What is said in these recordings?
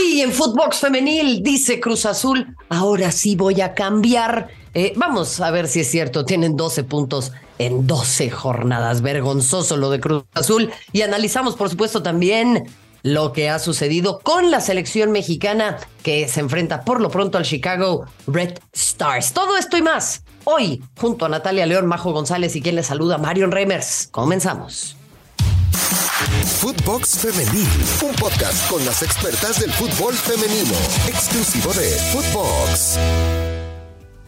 En Footbox Femenil dice Cruz Azul, ahora sí voy a cambiar. Eh, vamos a ver si es cierto, tienen 12 puntos en 12 jornadas. Vergonzoso lo de Cruz Azul. Y analizamos, por supuesto, también lo que ha sucedido con la selección mexicana que se enfrenta por lo pronto al Chicago Red Stars. Todo esto y más hoy junto a Natalia León, Majo González y quien le saluda, Marion Reimers. Comenzamos. Footbox Femenil, un podcast con las expertas del fútbol femenino, exclusivo de Footbox.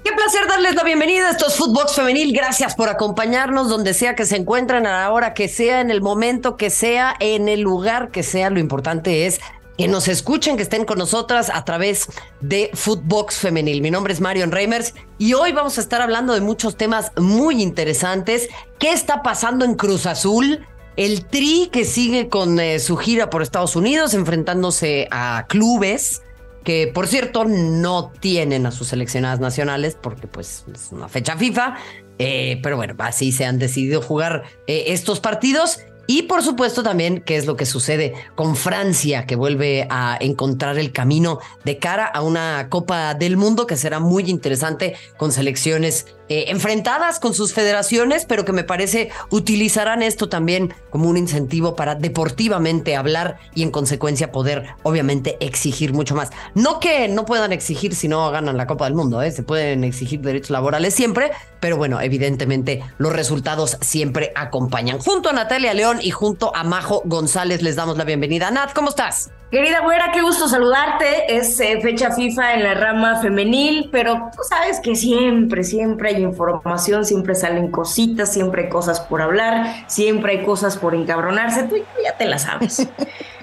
Qué placer darles la bienvenida a estos Footbox Femenil. Gracias por acompañarnos donde sea que se encuentren, a la hora que sea, en el momento que sea, en el lugar que sea. Lo importante es que nos escuchen, que estén con nosotras a través de Footbox Femenil. Mi nombre es Marion Reimers y hoy vamos a estar hablando de muchos temas muy interesantes. ¿Qué está pasando en Cruz Azul? El Tri que sigue con eh, su gira por Estados Unidos, enfrentándose a clubes que por cierto no tienen a sus seleccionadas nacionales porque pues es una fecha FIFA, eh, pero bueno, así se han decidido jugar eh, estos partidos. Y por supuesto también qué es lo que sucede con Francia, que vuelve a encontrar el camino de cara a una Copa del Mundo que será muy interesante con selecciones eh, enfrentadas con sus federaciones, pero que me parece utilizarán esto también como un incentivo para deportivamente hablar y en consecuencia poder obviamente exigir mucho más. No que no puedan exigir si no ganan la Copa del Mundo, ¿eh? se pueden exigir derechos laborales siempre, pero bueno, evidentemente los resultados siempre acompañan. Junto a Natalia León y junto a Majo González les damos la bienvenida. Nat, ¿cómo estás? Querida güera, qué gusto saludarte. Es eh, fecha FIFA en la rama femenil, pero tú sabes que siempre, siempre hay información, siempre salen cositas, siempre hay cosas por hablar, siempre hay cosas por encabronarse. Tú ya te la sabes.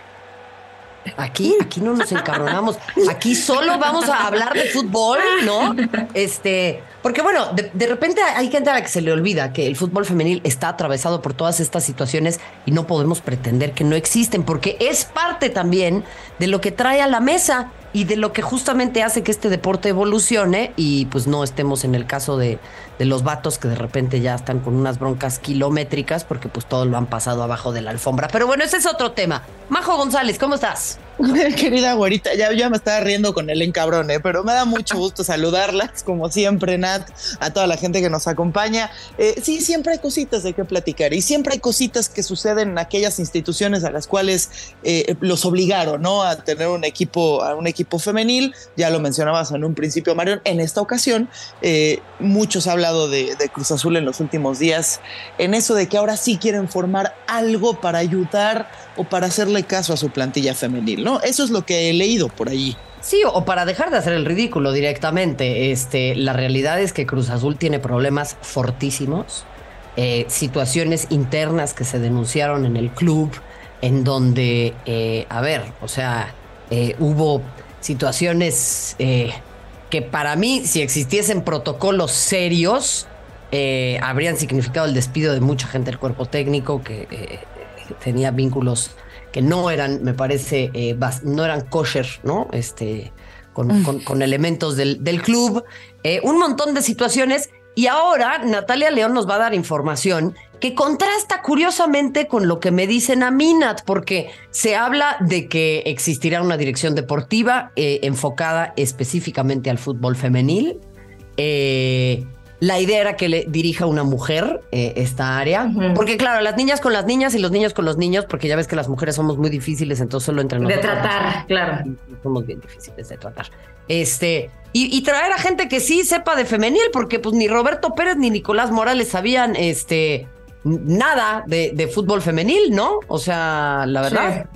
Aquí, aquí no nos encabronamos. Aquí solo vamos a hablar de fútbol, ¿no? Este, porque bueno, de, repente hay gente a la que se le olvida que el fútbol femenil está atravesado por todas estas situaciones y no podemos pretender que no existen, porque es parte también de lo que trae a la mesa y de lo que justamente hace que este deporte evolucione y pues no estemos en el caso de, de los vatos que de repente ya están con unas broncas kilométricas porque pues todo lo han pasado abajo de la alfombra. Pero bueno, ese es otro tema. Majo González, ¿cómo estás? Querida güerita, ya, ya me estaba riendo con el encabrón, ¿eh? pero me da mucho gusto saludarlas, como siempre, Nat, a toda la gente que nos acompaña. Eh, sí, siempre hay cositas de qué platicar y siempre hay cositas que suceden en aquellas instituciones a las cuales eh, los obligaron, ¿no? A tener un equipo, a un equipo femenil. Ya lo mencionabas en un principio, Marion. En esta ocasión, eh, muchos hablan de, Cruz Azul en los últimos días, en eso de que ahora sí quieren formar algo para ayudar o para hacerle caso a su plantilla femenil, ¿no? Eso es lo que he leído por allí. Sí, o para dejar de hacer el ridículo directamente. Este, la realidad es que Cruz Azul tiene problemas fortísimos, eh, situaciones internas que se denunciaron en el club, en donde, eh, a ver, o sea, hubo situaciones que para mí, si existiesen protocolos serios, eh, habrían significado el despido de mucha gente del cuerpo técnico que eh, tenía vínculos que no eran, me parece, eh, no eran kosher, ¿no? Este, con, mm. elementos del, del club. un montón de situaciones. Y ahora Natalia León nos va a dar información que contrasta curiosamente con lo que me dicen a Minat, porque se habla de que existirá una dirección deportiva eh, enfocada específicamente al fútbol femenil. Eh, la idea era que le dirija una mujer eh, esta área, porque claro, las niñas con las niñas y los niños con los niños, porque ya ves que las mujeres somos muy difíciles, entonces solo entre nosotros. De tratar, claro. Somos bien difíciles de tratar. Este, y, traer a gente que sí sepa de femenil, porque pues ni Roberto Pérez ni Nicolás Morales sabían, este, nada de, fútbol femenil, ¿no? O sea, la verdad.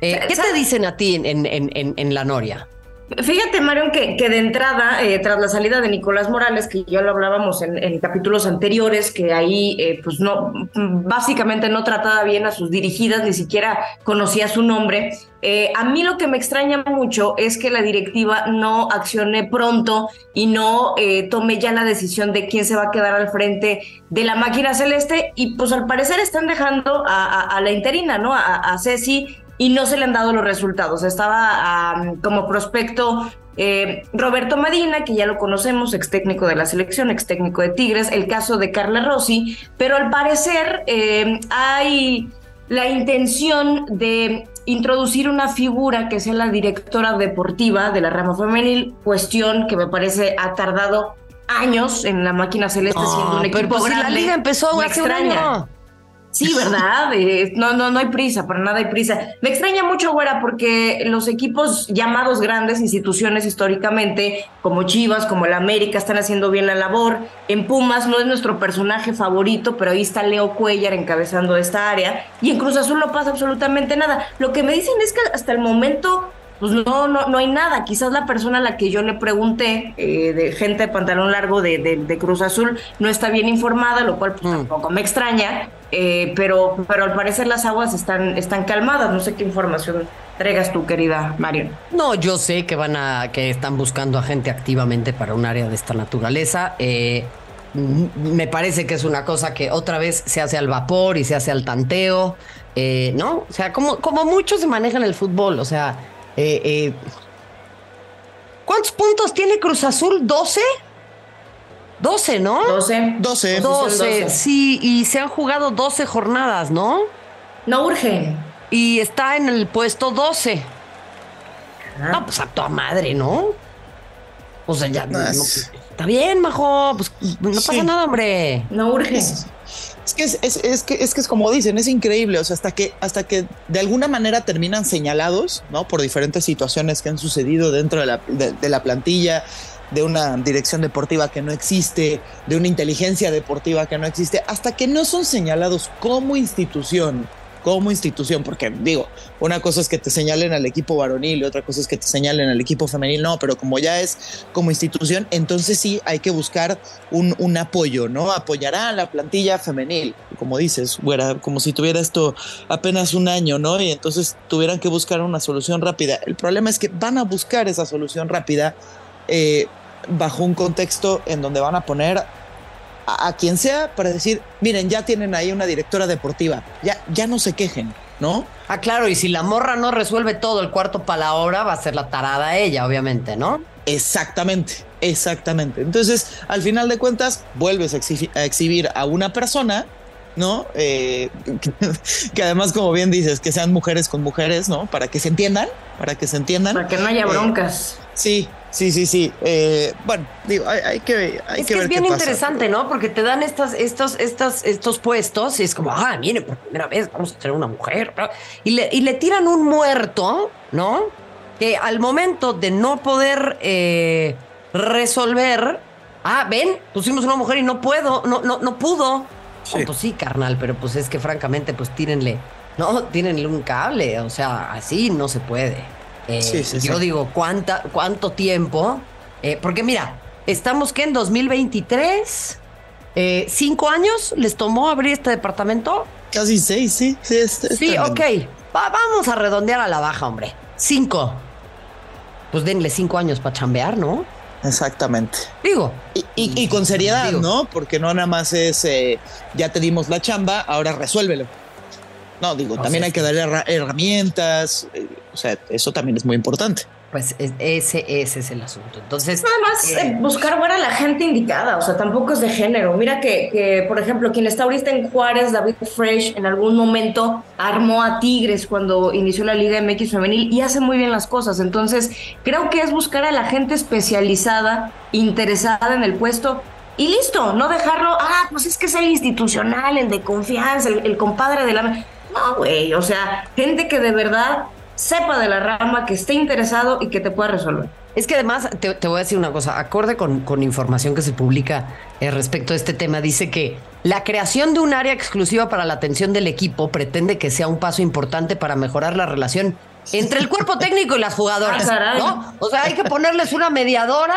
Eh, ¿Qué te dicen a ti en, en, en la Noria? Fíjate, Marion, que, de entrada, eh, tras la salida de Nicolás Morales, que ya lo hablábamos en, capítulos anteriores, que ahí, eh, pues no, básicamente no trataba bien a sus dirigidas, ni siquiera conocía su nombre. Eh, a mí lo que me extraña mucho es que la directiva no accione pronto y no tome ya la decisión de quién se va a quedar al frente de la máquina celeste. Y pues al parecer están dejando a, la interina, ¿no? A, a Ceci y no se le han dado los resultados. Estaba como prospecto eh, Roberto Madina, que ya lo conocemos, ex técnico de la selección, ex técnico de Tigres, el caso de Carla Rossi, pero al parecer eh, hay la intención de introducir una figura que sea la directora deportiva de la rama femenil, cuestión que me parece ha tardado años en la máquina celeste siendo un equipo pero pues grande. la liga empezó hace un extraña. año. Sí, ¿verdad? Eh, no, no, no hay prisa, para nada hay prisa. Me extraña mucho, güera, porque los equipos llamados grandes instituciones históricamente, como Chivas, como el América, están haciendo bien la labor. En Pumas no es nuestro personaje favorito, pero ahí está Leo Cuellar encabezando esta área. Y en Cruz Azul no pasa absolutamente nada. Lo que me dicen es que hasta el momento pues no, no, no hay nada. Quizás la persona a la que yo le pregunté, eh, de gente de pantalón largo de, de- de Cruz Azul, no está bien informada, lo cual pues, tampoco me extraña, eh, pero, pero al parecer las aguas están, están calmadas. No sé qué información traigas tú, querida Marion. No, yo sé que van a, que están buscando a gente activamente para un área de esta naturaleza. Eh, me parece que es una cosa que otra vez se hace al vapor y se hace al tanteo, eh, ¿no? O sea, como, como mucho se maneja en el fútbol, o sea, eh, eh, ¿cuántos puntos tiene Cruz Azul? ¿12? 12, ¿no? 12. 12. Dos. 12, 12. sí, y se han jugado 12 jornadas, ¿no? No urge. Y está en el puesto 12. No, pues a toda madre, ¿no? O sea, ya. no- es- está bien, majo. Pues no pasa Sí. nada, hombre. No urge. Es que es, es- es que es que es como dicen, es increíble. O sea, hasta que, hasta que de alguna manera terminan señalados, ¿no? Por diferentes situaciones que han sucedido dentro de la, de la plantilla, de una dirección deportiva que no existe, de una inteligencia deportiva que no existe, hasta que no son señalados como institución, como institución, porque digo, una cosa es que te señalen al equipo varonil y otra cosa es que te señalen al equipo femenil, no, pero como ya es como institución, entonces sí hay que buscar un, un apoyo, ¿no? Apoyará la plantilla femenil, como dices, güera, como si tuviera esto apenas un año, ¿no? Y entonces tuvieran que buscar una solución rápida. El problema es que van a buscar esa solución rápida eh, bajo un contexto en donde van a poner a, a quien sea para decir, miren, ya tienen ahí una directora deportiva, ya, ya no se quejen, ¿no? Ah, claro, y si la morra no resuelve todo el cuarto para la hora, va a ser la tarada ella, obviamente, ¿no? Exactamente, exactamente. Entonces, al final de cuentas, vuelves a, exhi- a exhibir a una persona, ¿no? Eh, que, que además, como bien dices, que sean mujeres con mujeres, ¿no? Para que se entiendan, para que se entiendan. Para que no haya Eh, broncas. sí, sí, sí, sí. Eh, bueno, digo, hay, hay que, hay es que que ver es bien qué pasa. interesante, ¿no? Porque te dan estas, estos, estas, estos puestos y es como, ah, miren, por primera vez vamos a tener una mujer. ¿no? Y le, y le tiran un muerto, ¿no? Que al momento de no poder eh, resolver, ah, ven, pusimos una mujer y no puedo, no, no, no pudo. Sí. Oh, pues sí, carnal, pero pues es que francamente, pues tírenle, no, tírenle un cable, o sea, así no se puede. Eh, Sí, sí, yo sí. digo, ¿cuánta, ¿cuánto tiempo? Eh, porque mira, estamos que en 2023, eh, cinco años les tomó abrir este departamento. Casi seis, sí. Sí, es- es Sí, ok. Va- vamos a redondear a la baja, hombre. Cinco. Pues denle cinco años para chambear, ¿no? Exactamente. Digo, Y, y- y con seriedad, Digo. ¿no? Porque no nada más es, eh, ya te dimos la chamba, ahora resuélvelo. No, digo, No, también sí, hay que darle herra- herramientas, eh, o sea, eso también es muy importante. pues es- ese, ese es el asunto. Entonces, Nada más eh, eh, buscar ver a la gente indicada, o sea, tampoco es de género. Mira que, que, por ejemplo, quien está ahorita en Juárez, David Fresh, en algún momento armó a Tigres cuando inició la Liga MX femenil y hace muy bien las cosas. Entonces, creo que es buscar a la gente especializada, interesada en el puesto. Y listo, no dejarlo, ah, pues es que es el institucional, el de confianza, el, el compadre de la... No, güey, o sea, gente que de verdad sepa de la rama, que esté interesado y que te pueda resolver. Es que además, te, te voy a decir una cosa, acorde con, con información que se publica eh, respecto a este tema, dice que la creación de un área exclusiva para la atención del equipo pretende que sea un paso importante para mejorar la relación entre el cuerpo técnico y las jugadoras, Ah. O sea, hay que ponerles una mediadora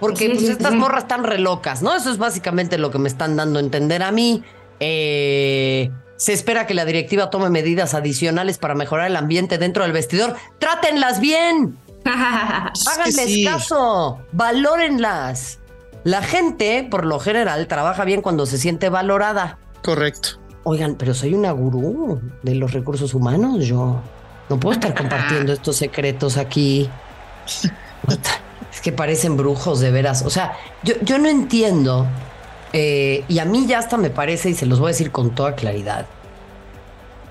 porque Sí, pues, sí, estas sí. morras están re locas, ¿no? Eso es básicamente lo que me están dando a entender a mí. Eh, se espera que la directiva tome medidas adicionales para mejorar el ambiente dentro del vestidor. ¡Trátenlas bien! Háganles sí. caso, valórenlas. La gente, por lo general, trabaja bien cuando se siente valorada. Correcto. Oigan, pero soy una gurú de los recursos humanos, yo no puedo estar compartiendo estos secretos aquí. Es que parecen brujos de veras. O sea, yo, yo no entiendo, eh, y a mí ya hasta me parece, y se los voy a decir con toda claridad,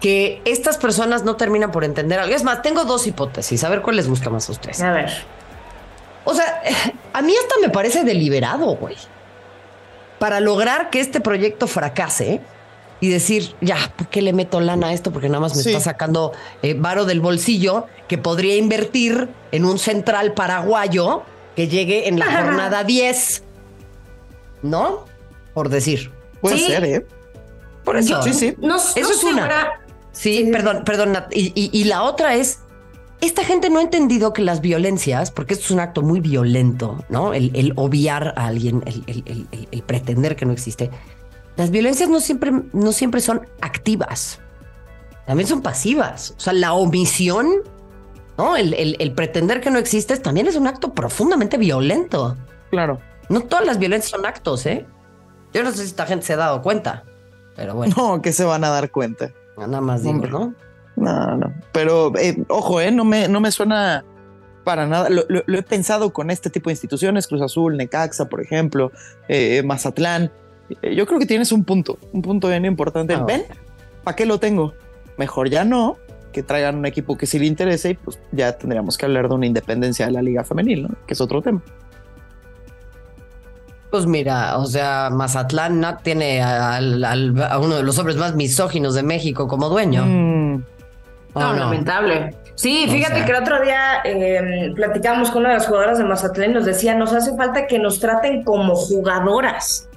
que estas personas no terminan por entender algo. Es más, tengo dos hipótesis, a ver cuál les gusta más a ustedes. A ver. O sea, a mí hasta me parece deliberado, güey. Para lograr que este proyecto fracase y decir, ya, ¿por qué le meto lana a esto? Porque nada más me Sí. está sacando eh, varo del bolsillo que podría invertir en un central paraguayo que llegue en la jornada 10. ¿No? Por decir. Puede Sí. ser, ¿eh? Por eso. Sí, sí. No, Eso no es una. Sí, perdón, perdón. Nat. Y, y- y la otra es, esta gente no ha entendido que las violencias, porque esto es un acto muy violento, ¿no? El, el obviar a alguien, el, el- el- el- el pretender que no existe. Las violencias no siempre, no siempre son activas, también son pasivas. O sea, la omisión, ¿no? El, el- el pretender que no existes también es un acto profundamente violento. Claro. No todas las violencias son actos, ¿eh? Yo no sé si esta gente se ha dado cuenta, pero bueno, No, que se van a dar cuenta. nada más digo. ¿no? No, no. Pero eh, ojo, eh, no me, no me suena para nada. Lo, lo- lo he pensado con este tipo de instituciones, Cruz Azul, Necaxa, por ejemplo, eh, Mazatlán. Eh, yo creo que tienes un punto, un punto bien importante. Ah, Ven, ¿para qué lo tengo? Mejor ya no, que traigan un equipo que sí le interese y pues ya tendríamos que hablar de una independencia de la liga femenil, ¿no? Que es otro tema. Pues mira, o sea, Mazatlán ¿no? tiene al- al- a uno de los hombres más misóginos de México como dueño. Mm, ¿O No, no? lamentable. Sí, O fíjate sea. que el otro día eh, platicamos con una de las jugadoras de Mazatlán y nos decía, nos hace falta que nos traten como jugadoras.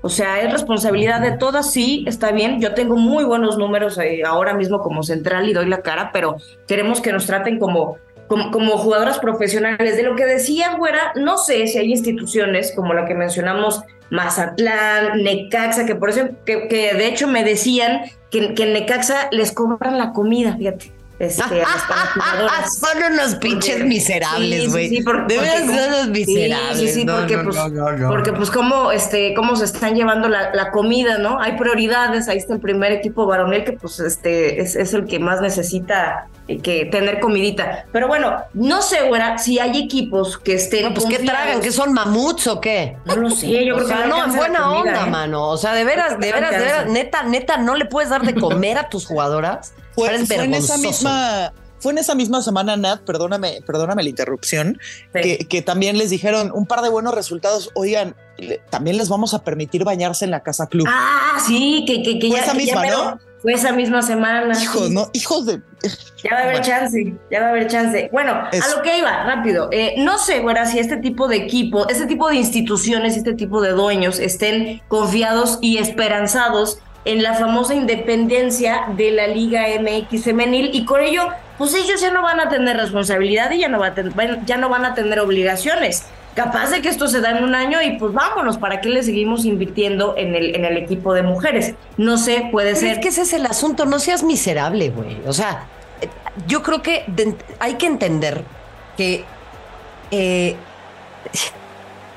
O sea, es responsabilidad de todas, sí, está bien. Yo tengo muy buenos números eh, ahora mismo como central y doy la cara, pero queremos que nos traten como, como, como jugadoras profesionales. De lo que decía, güera, no sé si hay instituciones como la que mencionamos, Mazatlán, Necaxa, que por eso, que, que de hecho me decían que, que en Necaxa les cobran la comida, fíjate. Este, a las-. Son unos pinches miserables, sí, sí, güey. sí, porque son unos Sí, miserables. Sí, sí, No, porque no, pues, no, porque pues cómo, este, cómo se están llevando la, la comida, ¿no? Hay prioridades, ahí está el primer equipo varonil que pues este es, es el que más necesita que tener comidita. Pero bueno, no sé, güera, si hay equipos que estén No, pues qué tragan, que son mamuts o qué. No lo sé, yo O creo sea, que no, en buena comida, onda, ¿eh? mano. O sea, de veras, de veras, de veras, neta, neta, no le puedes dar de comer a tus jugadoras. Fue, Parece fue en esa misma, fue en esa misma semana, Nat, perdóname, perdóname la interrupción, Sí. que, que también les dijeron un par de buenos resultados. Oigan, le- también les vamos a permitir bañarse en la casa club. Ah, sí, que, que, que ya, esa que ya misma, ¿no? Fue esa misma semana. hijos. ¿no? Hijos de. Ya va a haber Bueno. chance, ya va a haber chance. Bueno, a lo que iba, rápido. Eh, no sé, güera, si este tipo de equipo, este tipo de instituciones, este tipo de dueños estén confiados y esperanzados en la famosa independencia de la Liga MX femenil y con ello, pues ellos ya no van a tener responsabilidad y ya no, va a ten- ya no van a tener obligaciones. Capaz de que esto se da en un año y pues vámonos, ¿para qué le seguimos invirtiendo en el, en el equipo de mujeres? No sé, puede Pero ser. es que ese es el asunto, no seas miserable, güey. O sea, eh, yo creo que de- hay que entender que, eh,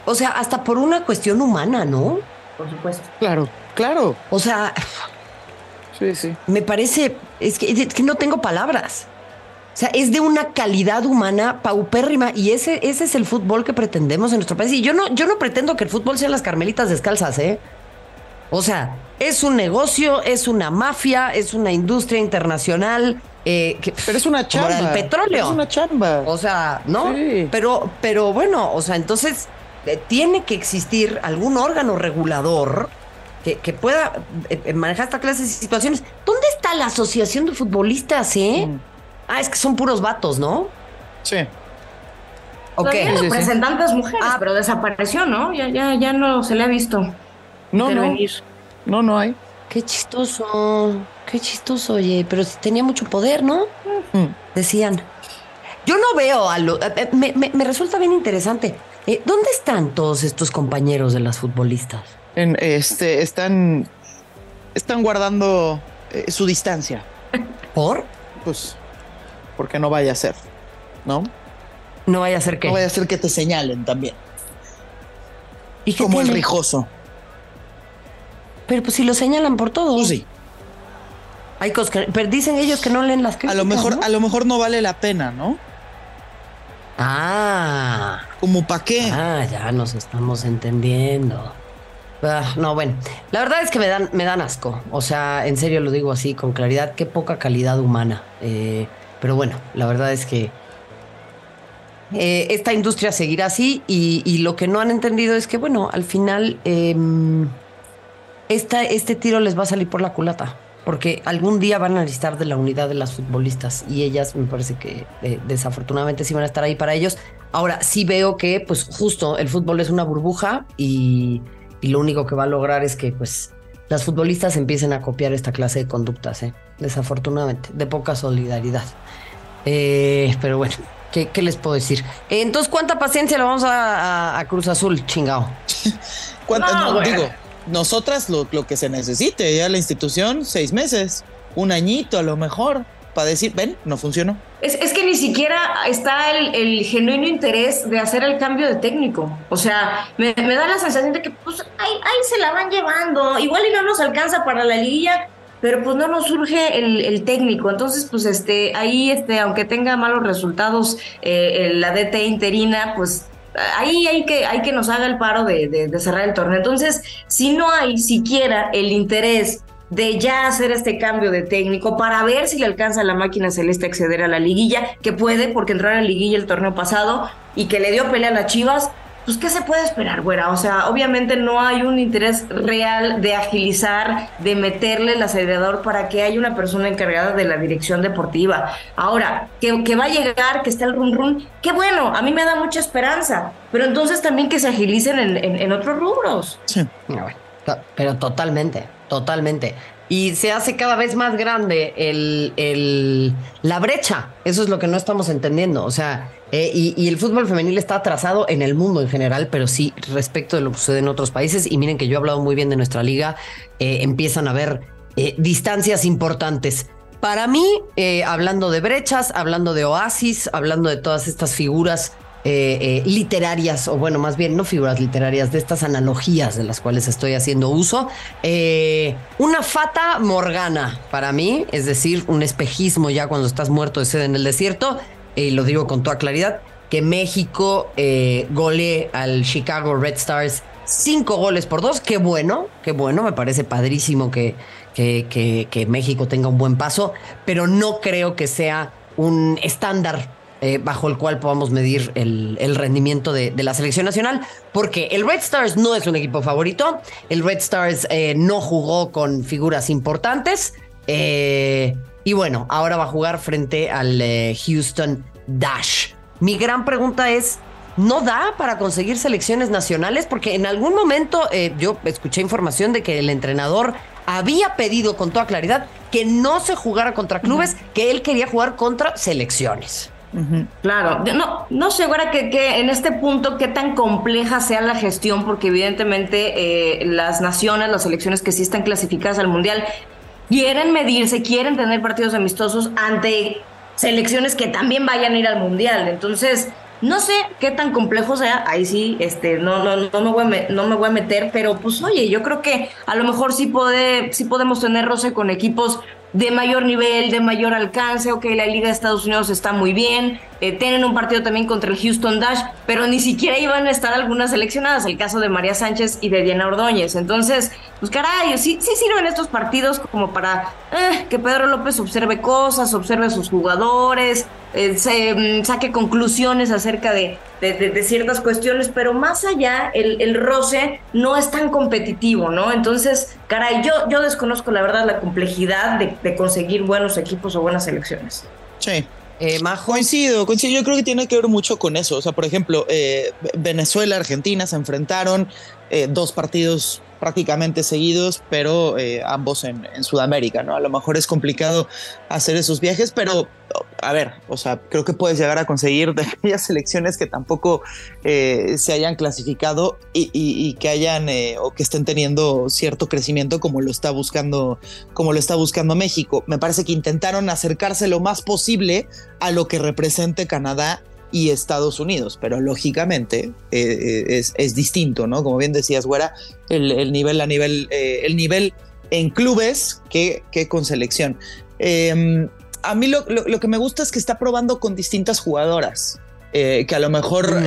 o sea, hasta por una cuestión humana, ¿no? Por supuesto. Claro, claro. O sea, Sí, sí. me parece, es que, es que no tengo palabras. O sea, es de una calidad humana paupérrima y ese, ese es el fútbol que pretendemos en nuestro país. Y yo no, yo no pretendo que el fútbol sean las carmelitas descalzas, ¿eh? O sea, es un negocio, es una mafia, es una industria internacional. eh, que, Pero es una como chamba. del petróleo. Es una chamba. O sea, ¿no? Sí. Pero, pero bueno, o sea, entonces eh, tiene que existir algún órgano regulador que, que pueda eh, eh, manejar esta clase de situaciones. ¿Dónde está la asociación de futbolistas, eh? Mm. Ah, es que son puros vatos, ¿no? Sí. Ok. Sí, sí. representantes mujeres, Ah. pero desapareció, ¿no? Ya, ya, ya no se le ha visto No, no. intervenir. No, no hay. Qué chistoso, qué chistoso, oye, pero si tenía mucho poder, ¿no? Mm. Decían. Yo no veo a lo. eh, eh, Me, me- me resulta bien interesante. Eh, ¿Dónde están todos estos compañeros de las futbolistas? En, este, están, están guardando eh, su distancia. ¿Por? Pues, porque no vaya a ser, ¿no? No vaya a ser que. No vaya a ser que te señalen también. ¿Y Como el rijoso. Pero pues si lo señalan por todo. Pues sí. Hay cosas que. Pero dicen ellos que no leen las A críticas. lo mejor, ¿no? a lo mejor no vale la pena, ¿no? Ah. Como para qué. Ah, ya nos estamos entendiendo. Ah, no, bueno, la verdad es que me dan, me dan asco. O sea, en serio lo digo así con claridad, qué poca calidad humana. Eh, pero bueno, la verdad es que eh, esta industria seguirá así y, lo que no han entendido es que, bueno, al final em, este tiro les va a salir por la culata. Porque algún día van a necesitar de la unidad de las futbolistas y ellas me parece que eh, desafortunadamente sí van a estar ahí para ellos. Ahora sí veo que pues justo el fútbol es una burbuja y y lo único que va a lograr es que pues las futbolistas empiecen a copiar esta clase de conductas, ¿eh? Desafortunadamente, de poca solidaridad. Eh, pero bueno, ¿qué, les puedo decir? entonces, ¿cuánta paciencia le vamos a, Cruz Azul, chingao? no, digo, nosotras lo, lo que se necesite, ya la institución, seis meses, un añito a lo mejor para decir, ven, no funcionó. Es, es que ni siquiera está el, el, genuino interés de hacer el cambio de técnico. O sea, me, me da la sensación de que pues ahí, ahí, se la van llevando. Igual y no nos alcanza para la liguilla, pero pues no nos surge el, el técnico. Entonces, pues este, ahí, este, aunque tenga malos resultados eh, la DT interina, pues ahí hay que, hay que nos haga el paro de, de, de, cerrar el torneo. Entonces, si no hay siquiera el interés de ya hacer este cambio de técnico para ver si le alcanza a la máquina celeste acceder a la liguilla, que puede porque entró a la liguilla el torneo pasado y que le dio pelea a las Chivas, pues ¿qué se puede esperar, güera? O sea, obviamente no hay un interés real de agilizar, de meterle el acelerador para que haya una persona encargada de la dirección deportiva. Ahora, que, que va a llegar, que está el run run, qué bueno, a mí me da mucha esperanza, pero entonces también que se agilicen en, en, otros rubros. Sí, pero totalmente. Totalmente. Y se hace cada vez más grande el, el, la brecha. Eso es lo que no estamos entendiendo. O sea, eh, y, el fútbol femenil está atrasado en el mundo en general, pero sí respecto de lo que sucede en otros países. Y miren que yo he hablado muy bien de nuestra liga. Eh, empiezan a haber eh, distancias importantes. Para mí, hablando de brechas, hablando de oasis, hablando de todas estas figuras eh, eh, literarias, o bueno, más bien no figuras literarias, de estas analogías de las cuales estoy haciendo uso. Eh, una fata morgana para mí, es decir, un espejismo ya cuando estás muerto de sed en el desierto, y lo digo con toda claridad, que México gole al Chicago Red Stars cinco goles por dos. Qué bueno, qué bueno, me parece padrísimo que, que, que México tenga un buen paso, pero no creo que sea un estándar eh, bajo el cual podamos medir el, rendimiento de, la selección nacional, porque el Red Stars no es un equipo favorito, el Red Stars eh, no jugó con figuras importantes, eh, y bueno, ahora va a jugar frente al Houston Dash. Mi gran pregunta es, ¿no da para conseguir selecciones nacionales? Porque en algún momento yo escuché información de que el entrenador había pedido con toda claridad que no se jugara contra clubes, que él quería jugar contra selecciones. Claro, no, no sé ahora que, que, en este punto qué tan compleja sea la gestión, porque evidentemente eh, las naciones, las selecciones que sí están clasificadas al Mundial, quieren medirse, quieren tener partidos amistosos ante selecciones que también vayan a ir al Mundial. Entonces, no sé qué tan complejo sea, ahí sí, este, no, no, no, me voy a no me voy a meter, pero pues oye, yo creo que a lo mejor sí, puede, sí podemos tener roce con equipos de mayor nivel, de mayor alcance. Ok, la Liga de Estados Unidos está muy bien. Eh, tienen un partido también contra el Houston Dash, pero ni siquiera iban a estar algunas seleccionadas. El caso de María Sánchez y de Diana Ordóñez. Entonces, pues caray, sí, sí sirven estos partidos como para eh, que Pedro López observe cosas, observe a sus jugadores, eh, se, mm, saque conclusiones acerca de, de, ciertas cuestiones, pero más allá, el, el, roce no es tan competitivo, ¿no? Entonces, caray, yo, yo desconozco la verdad la complejidad de, conseguir buenos equipos o buenas selecciones. Sí. Eh, coincido, coincido. Yo creo que tiene que ver mucho con eso. O sea, por ejemplo, eh, Venezuela, Argentina se enfrentaron eh, dos partidos prácticamente seguidos, pero eh, ambos en, Sudamérica, ¿no? A lo mejor es complicado hacer esos viajes, pero a ver, o sea, creo que puedes llegar a conseguir de aquellas selecciones que tampoco eh, se hayan clasificado y, que hayan eh, o que estén teniendo cierto crecimiento como lo está buscando, como lo está buscando México. Me parece que intentaron acercarse lo más posible a lo que represente Canadá y Estados Unidos, pero lógicamente eh, eh, es, distinto, ¿no? Como bien decías, Güera, el, nivel a nivel, eh, el nivel en clubes que, que con selección. Em, a mí lo, que me gusta es que está probando con distintas jugadoras, que a lo mejor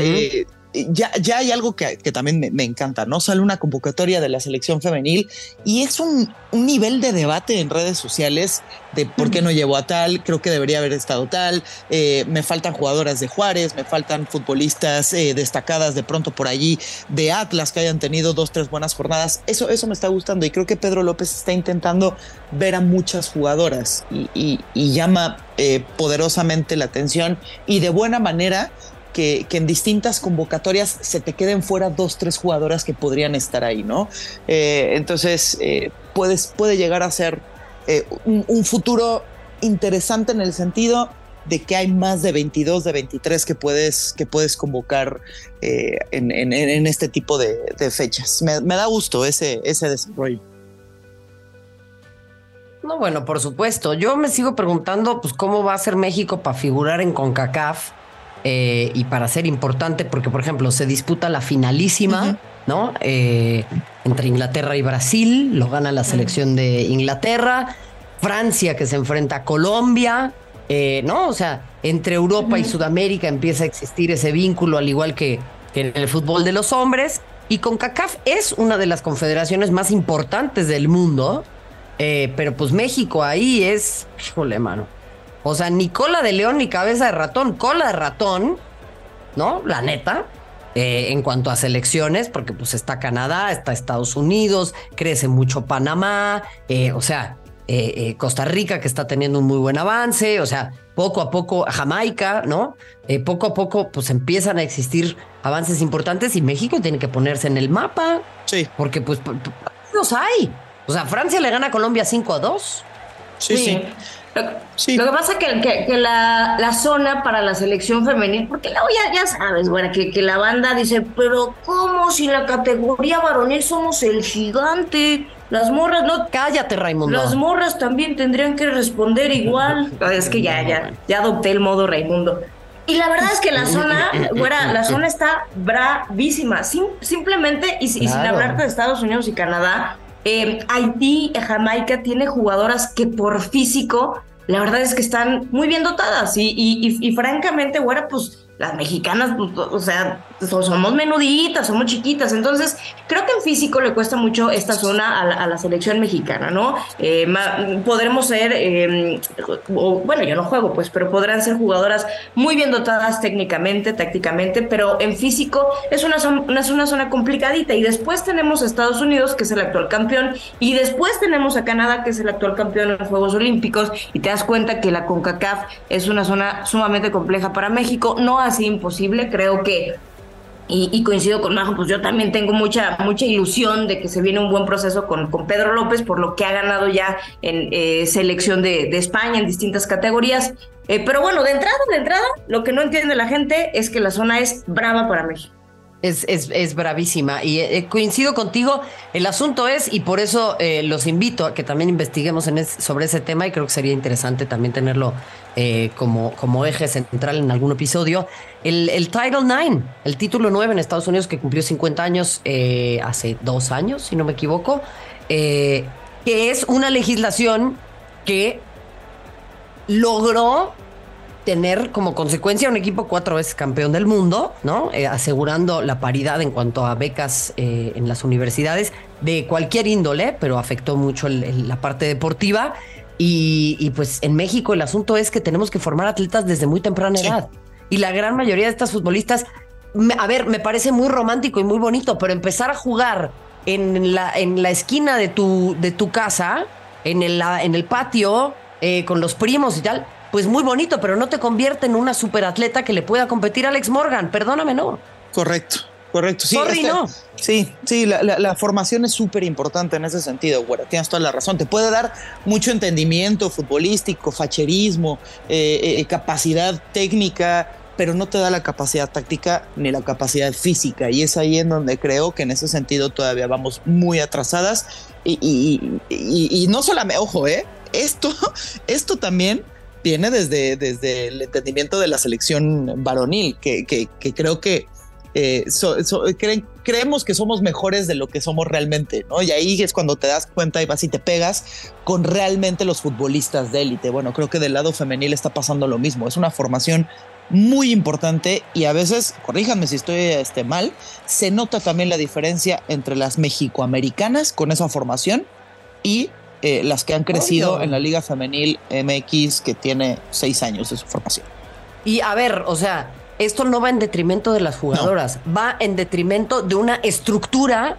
ya, ya hay algo que, también me, encanta, ¿no? Sale una convocatoria de la selección femenil y es un, nivel de debate en redes sociales de por qué no llevo a tal, creo que debería haber estado tal, eh, me faltan jugadoras de Juárez, me faltan futbolistas eh, destacadas de pronto por allí de Atlas que hayan tenido dos, tres buenas jornadas. Eso, eso me está gustando y creo que Pedro López está intentando ver a muchas jugadoras y, llama eh, poderosamente la atención y de buena manera que, en distintas convocatorias se te queden fuera dos, tres jugadoras que podrían estar ahí, ¿no? Eh, entonces, eh, puedes, puede llegar a ser eh, un, futuro interesante en el sentido de que hay más de 22, de 23 que puedes, que puedes convocar en, este tipo de, fechas. Me, me, da gusto ese, ese desarrollo. No, bueno, por supuesto. Yo me sigo preguntando, pues, cómo va a ser México para figurar en CONCACAF eh, y para ser importante, porque por ejemplo se disputa la finalísima, ¿no? Eh, entre Inglaterra y Brasil, lo gana la selección de Inglaterra, Francia que se enfrenta a Colombia, eh, ¿no? O sea, entre Europa y Sudamérica empieza a existir ese vínculo, al igual que, en el fútbol de los hombres. Y CONCACAF es una de las confederaciones más importantes del mundo, pero pues México ahí es, híjole, mano o sea, ni cola de león ni cabeza de ratón, cola de ratón, ¿no? La neta. Eh, en cuanto a selecciones, porque pues está Canadá, está Estados Unidos, crece mucho Panamá, eh, o sea, eh, Costa Rica que está teniendo un muy buen avance, o sea, poco a poco Jamaica, ¿no? poco a poco pues empiezan a existir avances importantes y México tiene que ponerse en el mapa. Sí. Porque pues los hay. O sea, Francia le gana a Colombia 5 a 2. sí. sí. Lo que pasa es que, que, la, la, zona para la selección femenil, porque luego ya, ya sabes, bueno, que, que la banda dice, pero ¿cómo si la categoría varonil somos el gigante? Las morras, no. Cállate, Raimundo. Las morras también tendrían que responder igual. es que ya, ya, ya adopté el modo Raimundo. Y la verdad es que la zona, güera, la zona está bravísima. simplemente, y, y sin hablarte de Estados Unidos y Canadá, eh, Haití, Jamaica tiene jugadoras que por físico, la verdad es que están muy bien dotadas y, y, y, y francamente, güera, pues las mexicanas, pues, o sea, somos menuditas, somos chiquitas, entonces creo que en físico le cuesta mucho esta zona a la, selección mexicana, ¿no? Eh, podremos ser, em, bueno, yo no juego, pues, pero podrán ser jugadoras muy bien dotadas técnicamente, tácticamente, pero en físico es una, es una zona complicadita. Y después tenemos a Estados Unidos, que es el actual campeón, y después tenemos a Canadá, que es el actual campeón en los Juegos Olímpicos, y te das cuenta que la CONCACAF es una zona sumamente compleja para México, no así imposible, creo que y, coincido con Majo, pues yo también tengo mucha, mucha ilusión de que se viene un buen proceso con, con Pedro López, por lo que ha ganado ya en eh, selección de, de, España en distintas categorías. Eh, pero bueno, de entrada, de entrada, lo que no entiende la gente es que la zona es brava para México. Es, es, bravísima y eh, coincido contigo. El asunto es, y por eso eh, los invito a que también investiguemos sobre ese tema y creo que sería interesante también tenerlo eh, como, como eje central en algún episodio. El, el Title IX, el título 9 en Estados Unidos que cumplió 50 años hace dos años, si no me equivoco, que es una legislación que logró tener como consecuencia un equipo cuatro veces campeón del mundo, ¿no? Eh, asegurando la paridad en cuanto a becas eh, en las universidades de cualquier índole, pero afectó mucho la parte deportiva. Y, pues en México el asunto es que tenemos que formar atletas desde muy temprana edad. Y la gran mayoría de estas futbolistas, a ver, me parece muy romántico y muy bonito, pero empezar a jugar en la, en la esquina de tu, de tu casa, en el, en el patio, eh, con los primos y tal, pues muy bonito, pero no te convierte en una superatleta que le pueda competir a Alex Morgan. Perdóname, no. Correcto. Correcto, sí. Sorry, no. Sí, sí, la, formación es súper importante en ese sentido, güera. Tienes toda la razón. Te puede dar mucho entendimiento futbolístico, facherismo, eh, eh, capacidad técnica, pero no te da la capacidad táctica ni la capacidad física. Y es ahí en donde creo que en ese sentido todavía vamos muy atrasadas. Y, y no solamente, ojo, ¿eh? Esto, esto también viene desde, desde el entendimiento de la selección varonil, que, que, creo que eh, creemos que somos mejores de lo que somos realmente, ¿no? Y ahí es cuando te das cuenta y vas y te pegas con realmente los futbolistas de élite. Bueno, creo que del lado femenil está pasando lo mismo. Es una formación muy importante y a veces, corríjanme si estoy este, mal, se nota también la diferencia entre las mexicoamericanas con esa formación y eh, las que han crecido en la Liga Femenil MX que tiene seis años de su formación. Y a ver, o sea, esto no va en detrimento de las jugadoras, va en detrimento de una estructura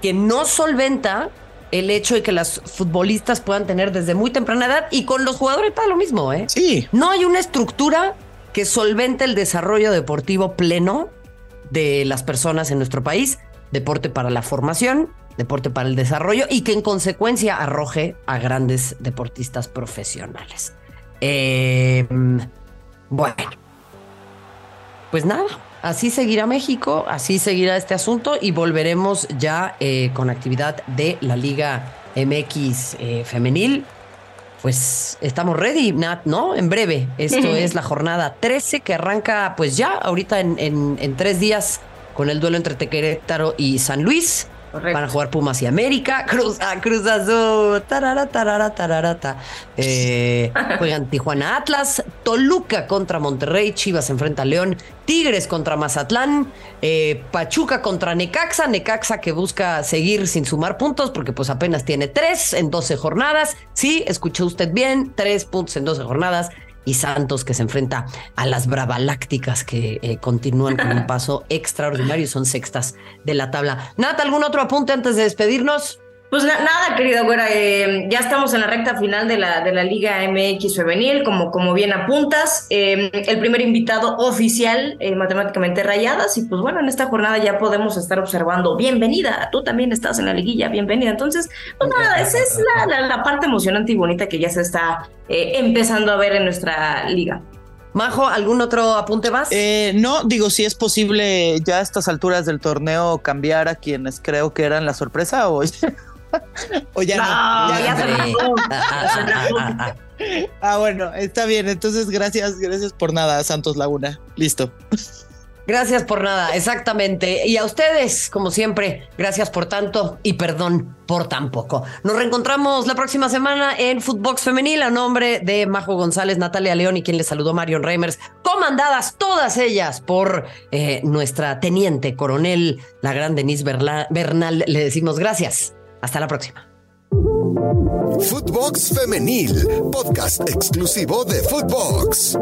que no solventa el hecho de que las futbolistas puedan tener desde muy temprana edad y con los jugadores para lo mismo, ¿eh? Sí. No hay una estructura que solvente el desarrollo deportivo pleno de las personas en nuestro país, deporte para la formación, deporte para el desarrollo y que en consecuencia arroje a grandes deportistas profesionales. Eh, bueno, pues nada, así seguirá México, así seguirá este asunto y volveremos ya eh, con actividad de la Liga MX eh, femenil. Pues estamos ready, Nat, ¿no? En breve. Esto es la jornada 13 que arranca pues ya ahorita en, en tres días con el duelo entre Tequerétaro y San Luis. Van a jugar Pumas y América, Cruz, Cruz Azul, tarara, tarara, tararata. Eh, juegan Tijuana Atlas, Toluca contra Monterrey, Chivas enfrenta a León, Tigres contra Mazatlán, eh, Pachuca contra Necaxa, Necaxa que busca seguir sin sumar puntos porque pues apenas tiene tres en 12 jornadas. Sí, escuchó usted bien, tres puntos en 12 jornadas y Santos que se enfrenta a las Bravalácticas que eh, continúan con un paso extraordinario y son sextas de la tabla. Nat, ¿algún otro apunte antes de despedirnos? Pues nada, querida güera, eh, ya estamos en la recta final de la, de la Liga MX femenil, como, como bien apuntas. Eh, el primer invitado oficial, eh, matemáticamente rayadas, y pues bueno, en esta jornada ya podemos estar observando, bienvenida, tú también estás en la liguilla, bienvenida. Entonces, pues nada, esa es la, la, parte emocionante y bonita que ya se está empezando a ver en nuestra liga. Majo, ¿algún otro apunte más? no, digo, si es posible ya a estas alturas del torneo cambiar a quienes creo que eran la sorpresa o o ya no. Ya, ah, bueno, está bien. Entonces, gracias, gracias por nada, Santos Laguna. Listo. Gracias por nada, exactamente. Y a ustedes, como siempre, gracias por tanto y perdón por tan poco. Nos reencontramos la próxima semana en Footbox Femenil a nombre de Majo González, Natalia León y quien les saludó Marion Reimers, comandadas todas ellas por eh, nuestra teniente coronel, la gran Denise Bernal. Le decimos gracias. Hasta la próxima. Footbox Femenil, podcast exclusivo de Footbox.